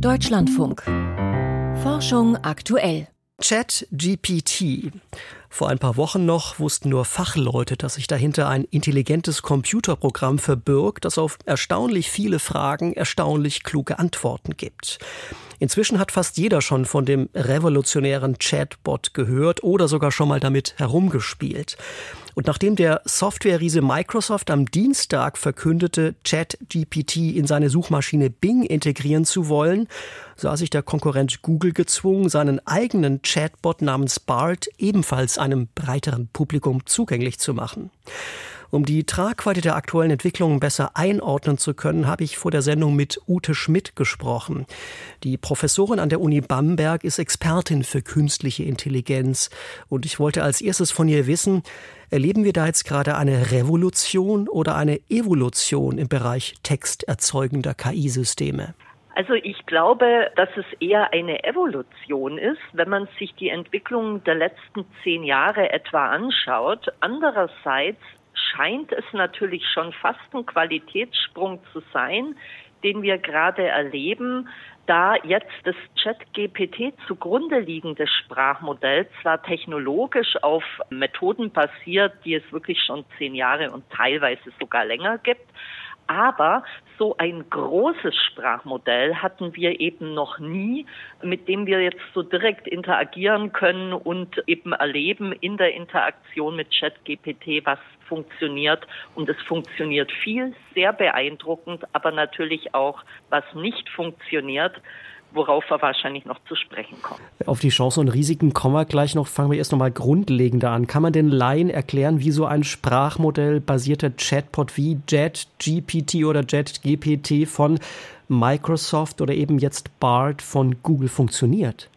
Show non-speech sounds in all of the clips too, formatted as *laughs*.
Deutschlandfunk. Forschung aktuell. ChatGPT. Vor ein paar Wochen noch wussten nur Fachleute, dass sich dahinter ein intelligentes Computerprogramm verbirgt, das auf erstaunlich viele Fragen erstaunlich kluge Antworten gibt. Inzwischen hat fast jeder schon von dem revolutionären Chatbot gehört oder sogar schon mal damit herumgespielt. Und nachdem der Softwareriese Microsoft am Dienstag verkündete, ChatGPT in seine Suchmaschine Bing integrieren zu wollen, sah sich der Konkurrent Google gezwungen, seinen eigenen Chatbot namens Bart ebenfalls einem breiteren Publikum zugänglich zu machen. Um die Tragweite der aktuellen Entwicklungen besser einordnen zu können, habe ich vor der Sendung mit Ute Schmidt gesprochen. Die Professorin an der Uni Bamberg ist Expertin für künstliche Intelligenz. Und ich wollte als erstes von ihr wissen, erleben wir da jetzt gerade eine Revolution oder eine Evolution im Bereich texterzeugender KI-Systeme? Also ich glaube, dass es eher eine Evolution ist, wenn man sich die Entwicklung der letzten zehn Jahre etwa anschaut. Andererseits scheint es natürlich schon fast ein Qualitätssprung zu sein, den wir gerade erleben, da jetzt das Chat-GPT zugrunde liegende Sprachmodell zwar technologisch auf Methoden basiert, die es wirklich schon zehn Jahre und teilweise sogar länger gibt, aber so ein großes Sprachmodell hatten wir eben noch nie, mit dem wir jetzt so direkt interagieren können und eben erleben in der Interaktion mit ChatGPT, was funktioniert. Und es funktioniert viel, sehr beeindruckend, aber natürlich auch, was nicht funktioniert worauf wir wahrscheinlich noch zu sprechen kommen. Auf die Chancen und Risiken kommen wir gleich noch. Fangen wir erst noch mal grundlegender an. Kann man den Laien erklären, wie so ein Sprachmodell basierter Chatbot wie JetGPT oder JetGPT von Microsoft oder eben jetzt BART von Google funktioniert?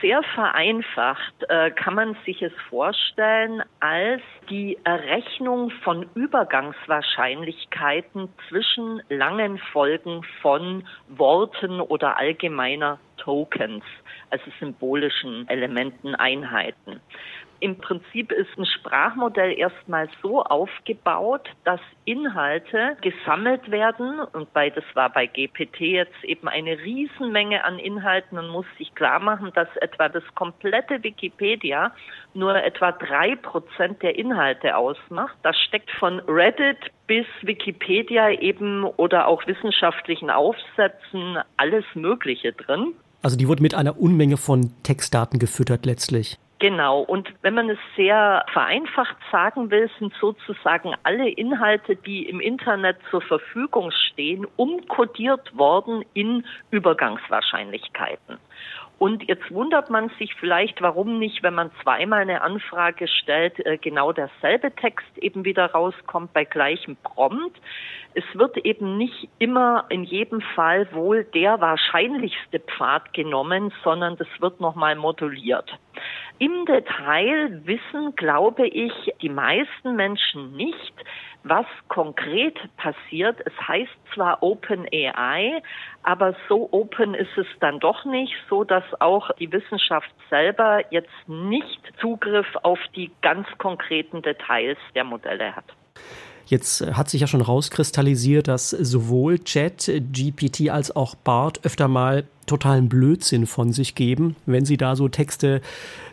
Sehr vereinfacht äh, kann man sich es vorstellen als die Errechnung von Übergangswahrscheinlichkeiten zwischen langen Folgen von Worten oder allgemeiner Tokens, also symbolischen Elementen, Einheiten. Im Prinzip ist ein Sprachmodell erstmal so aufgebaut, dass Inhalte gesammelt werden und bei, das war bei GPT jetzt eben eine Riesenmenge an Inhalten und muss sich klar machen, dass etwa das komplette Wikipedia nur etwa drei Prozent der Inhalte ausmacht. Das steckt von Reddit bis Wikipedia eben oder auch wissenschaftlichen Aufsätzen alles Mögliche drin. Also die wurde mit einer Unmenge von Textdaten gefüttert letztlich. Genau. Und wenn man es sehr vereinfacht sagen will, sind sozusagen alle Inhalte, die im Internet zur Verfügung stehen, umkodiert worden in Übergangswahrscheinlichkeiten. Und jetzt wundert man sich vielleicht, warum nicht, wenn man zweimal eine Anfrage stellt, äh, genau derselbe Text eben wieder rauskommt bei gleichem Prompt. Es wird eben nicht immer in jedem Fall wohl der wahrscheinlichste Pfad genommen, sondern das wird nochmal moduliert. Im Detail wissen, glaube ich, die meisten Menschen nicht, was konkret passiert. Es heißt zwar Open AI, aber so open ist es dann doch nicht, so dass auch die Wissenschaft selber jetzt nicht Zugriff auf die ganz konkreten Details der Modelle hat. Jetzt hat sich ja schon rauskristallisiert, dass sowohl Chat, GPT als auch BART öfter mal totalen Blödsinn von sich geben, wenn sie da so Texte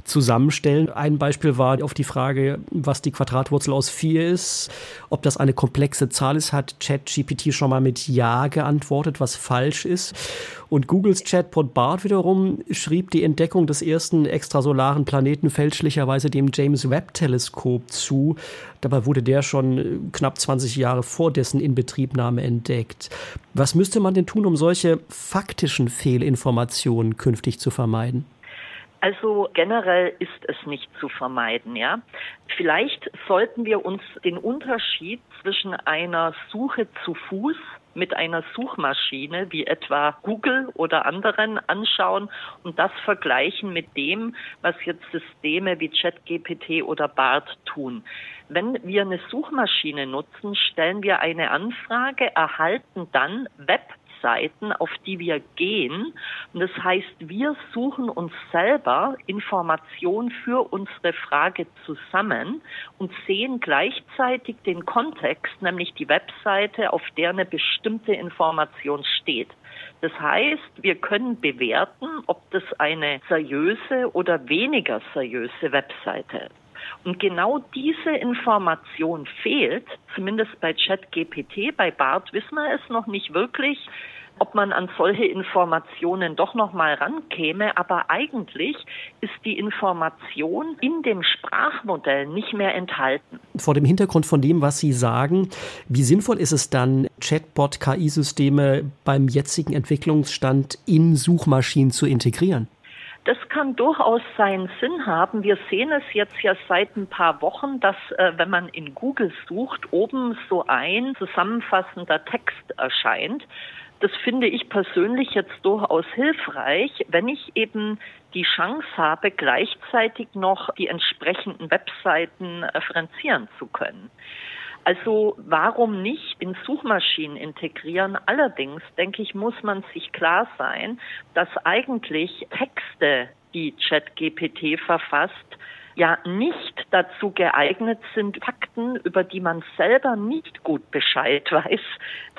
zusammenstellen. Ein Beispiel war auf die Frage, was die Quadratwurzel aus 4 ist. Ob das eine komplexe Zahl ist, hat ChatGPT schon mal mit Ja geantwortet, was falsch ist. Und Googles Chatbot Bart wiederum schrieb die Entdeckung des ersten extrasolaren Planeten fälschlicherweise dem James Webb Teleskop zu. Dabei wurde der schon knapp 20 Jahre vor dessen Inbetriebnahme entdeckt. Was müsste man denn tun, um solche faktischen Fehlinformationen künftig zu vermeiden? Also generell ist es nicht zu vermeiden, ja. Vielleicht sollten wir uns den Unterschied zwischen einer Suche zu Fuß mit einer Suchmaschine wie etwa Google oder anderen anschauen und das vergleichen mit dem, was jetzt Systeme wie ChatGPT oder BART tun. Wenn wir eine Suchmaschine nutzen, stellen wir eine Anfrage, erhalten dann Web Webseiten, auf die wir gehen. Und das heißt, wir suchen uns selber Informationen für unsere Frage zusammen und sehen gleichzeitig den Kontext, nämlich die Webseite, auf der eine bestimmte Information steht. Das heißt, wir können bewerten, ob das eine seriöse oder weniger seriöse Webseite ist. Und genau diese Information fehlt, zumindest bei ChatGPT, bei BART wissen wir es noch nicht wirklich ob man an solche Informationen doch noch mal rankäme, aber eigentlich ist die Information in dem Sprachmodell nicht mehr enthalten. Vor dem Hintergrund von dem, was Sie sagen, wie sinnvoll ist es dann, Chatbot-KI-Systeme beim jetzigen Entwicklungsstand in Suchmaschinen zu integrieren? Das kann durchaus seinen Sinn haben. Wir sehen es jetzt ja seit ein paar Wochen, dass äh, wenn man in Google sucht, oben so ein zusammenfassender Text erscheint. Das finde ich persönlich jetzt durchaus hilfreich, wenn ich eben die Chance habe, gleichzeitig noch die entsprechenden Webseiten referenzieren zu können. Also warum nicht in Suchmaschinen integrieren? Allerdings, denke ich, muss man sich klar sein, dass eigentlich Texte, die ChatGPT verfasst, ja nicht dazu geeignet sind, Fakten, über die man selber nicht gut Bescheid *laughs* weiß,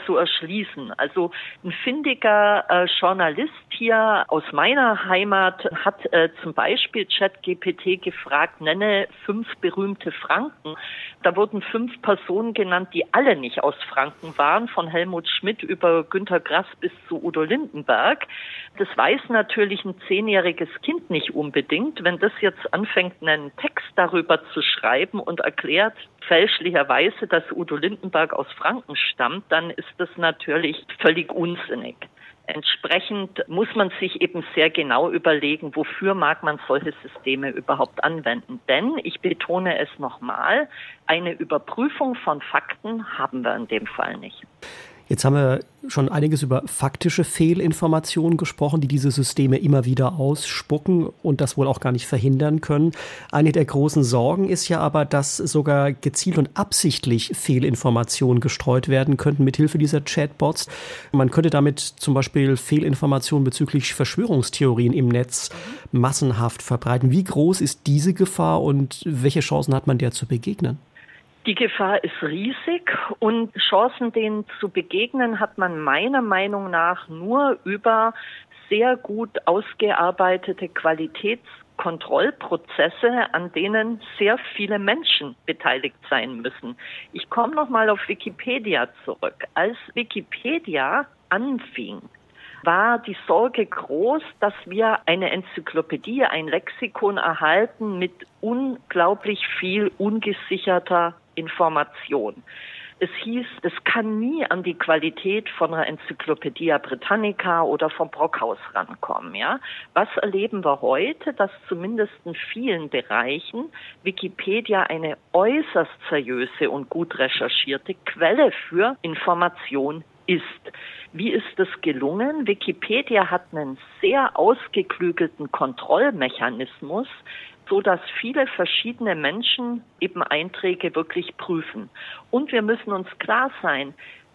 zu erschließen. Also ein findiger äh, Journalist hier aus meiner Heimat hat äh, zum Beispiel ChatGPT gefragt, nenne fünf berühmte Franken. Da wurden fünf Personen genannt, die alle nicht aus Franken waren, von Helmut Schmidt über Günter Grass bis zu Udo Lindenberg. Das weiß natürlich ein zehnjähriges Kind nicht unbedingt. Wenn das jetzt anfängt, einen einen Text darüber zu schreiben und erklärt fälschlicherweise, dass Udo Lindenberg aus Franken stammt, dann ist das natürlich völlig unsinnig. Entsprechend muss man sich eben sehr genau überlegen, wofür mag man solche Systeme überhaupt anwenden. Denn, ich betone es nochmal, eine Überprüfung von Fakten haben wir in dem Fall nicht. Jetzt haben wir schon einiges über faktische Fehlinformationen gesprochen, die diese Systeme immer wieder ausspucken und das wohl auch gar nicht verhindern können. Eine der großen Sorgen ist ja aber, dass sogar gezielt und absichtlich Fehlinformationen gestreut werden könnten mithilfe dieser Chatbots. Man könnte damit zum Beispiel Fehlinformationen bezüglich Verschwörungstheorien im Netz massenhaft verbreiten. Wie groß ist diese Gefahr und welche Chancen hat man der zu begegnen? Die Gefahr ist riesig und Chancen, denen zu begegnen, hat man meiner Meinung nach nur über sehr gut ausgearbeitete Qualitätskontrollprozesse, an denen sehr viele Menschen beteiligt sein müssen. Ich komme noch mal auf Wikipedia zurück. Als Wikipedia anfing, war die Sorge groß, dass wir eine Enzyklopädie, ein Lexikon erhalten mit unglaublich viel ungesicherter Information. Es hieß, es kann nie an die Qualität von einer Enzyklopädie Britannica oder vom Brockhaus rankommen, ja. Was erleben wir heute, dass zumindest in vielen Bereichen Wikipedia eine äußerst seriöse und gut recherchierte Quelle für Information ist. Wie ist das gelungen? Wikipedia hat einen sehr ausgeklügelten Kontrollmechanismus, so dass viele verschiedene Menschen eben Einträge wirklich prüfen. Und wir müssen uns klar sein,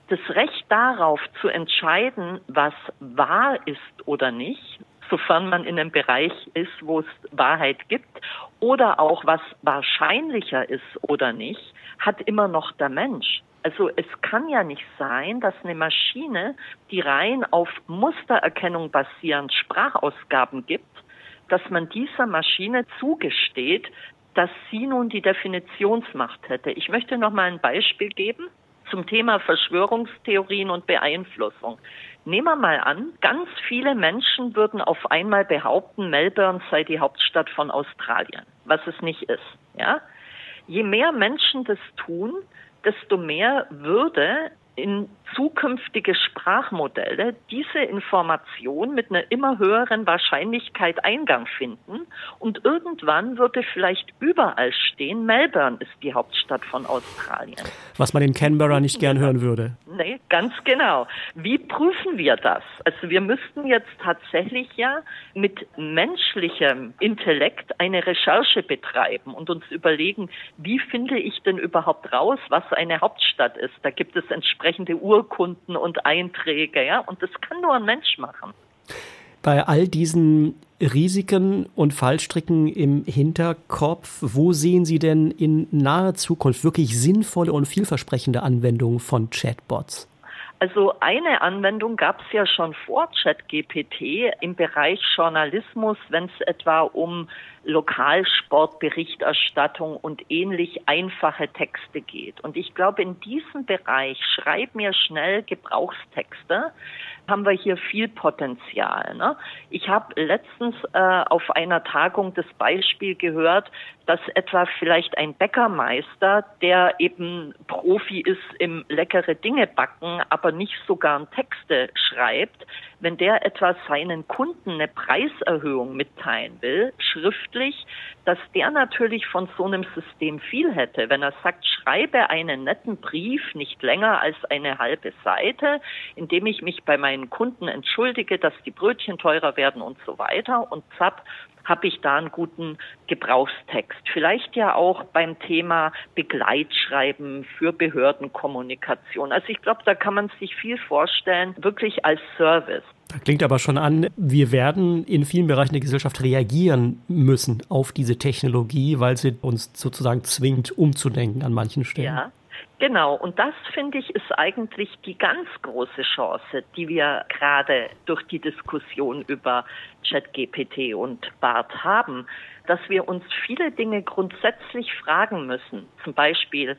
das Recht darauf zu entscheiden, was wahr ist oder nicht, sofern man in einem Bereich ist, wo es Wahrheit gibt, oder auch was wahrscheinlicher ist oder nicht, hat immer noch der Mensch. Also es kann ja nicht sein, dass eine Maschine, die rein auf Mustererkennung basierend Sprachausgaben gibt, dass man dieser Maschine zugesteht, dass sie nun die Definitionsmacht hätte. Ich möchte noch mal ein Beispiel geben zum Thema Verschwörungstheorien und Beeinflussung. Nehmen wir mal an, ganz viele Menschen würden auf einmal behaupten, Melbourne sei die Hauptstadt von Australien, was es nicht ist, ja? Je mehr Menschen das tun, desto mehr würde in zukünftige Sprachmodelle diese Information mit einer immer höheren Wahrscheinlichkeit Eingang finden und irgendwann würde vielleicht überall stehen, Melbourne ist die Hauptstadt von Australien. Was man in Canberra nicht gern hören würde. Nee, ganz genau. Wie prüfen wir das? Also wir müssten jetzt tatsächlich ja mit menschlichem Intellekt eine Recherche betreiben und uns überlegen, wie finde ich denn überhaupt raus, was eine Hauptstadt ist? Da gibt es entsprechende entsprechende Urkunden und Einträge, ja. Und das kann nur ein Mensch machen. Bei all diesen Risiken und Fallstricken im Hinterkopf, wo sehen Sie denn in naher Zukunft wirklich sinnvolle und vielversprechende Anwendungen von Chatbots? Also eine Anwendung gab es ja schon vor ChatGPT im Bereich Journalismus, wenn es etwa um Lokalsportberichterstattung und ähnlich einfache Texte geht. Und ich glaube, in diesem Bereich, schreib mir schnell Gebrauchstexte, haben wir hier viel Potenzial. Ne? Ich habe letztens äh, auf einer Tagung das Beispiel gehört, dass etwa vielleicht ein Bäckermeister, der eben Profi ist im leckere Dinge backen, aber nicht so gern Texte schreibt, wenn der etwa seinen Kunden eine Preiserhöhung mitteilen will, schriftlich, dass der natürlich von so einem System viel hätte. Wenn er sagt, schreibe einen netten Brief, nicht länger als eine halbe Seite, indem ich mich bei meinen Kunden entschuldige, dass die Brötchen teurer werden und so weiter und zapp, habe ich da einen guten Gebrauchstext. Vielleicht ja auch beim Thema Begleitschreiben für Behördenkommunikation. Also ich glaube, da kann man sich viel vorstellen, wirklich als Service. Da klingt aber schon an, wir werden in vielen Bereichen der Gesellschaft reagieren müssen auf diese Technologie, weil sie uns sozusagen zwingt, umzudenken an manchen Stellen. Ja. Genau, und das finde ich ist eigentlich die ganz große Chance, die wir gerade durch die Diskussion über ChatGPT und BART haben, dass wir uns viele Dinge grundsätzlich fragen müssen. Zum Beispiel,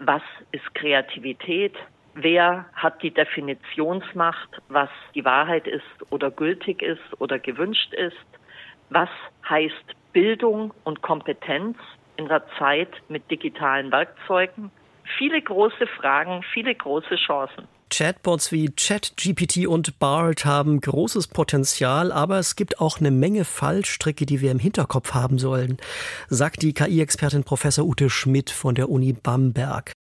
was ist Kreativität? Wer hat die Definitionsmacht, was die Wahrheit ist oder gültig ist oder gewünscht ist? Was heißt Bildung und Kompetenz in der Zeit mit digitalen Werkzeugen? Viele große Fragen, viele große Chancen. Chatbots wie ChatGPT und BART haben großes Potenzial, aber es gibt auch eine Menge Fallstricke, die wir im Hinterkopf haben sollen, sagt die KI-Expertin Professor Ute Schmidt von der Uni Bamberg.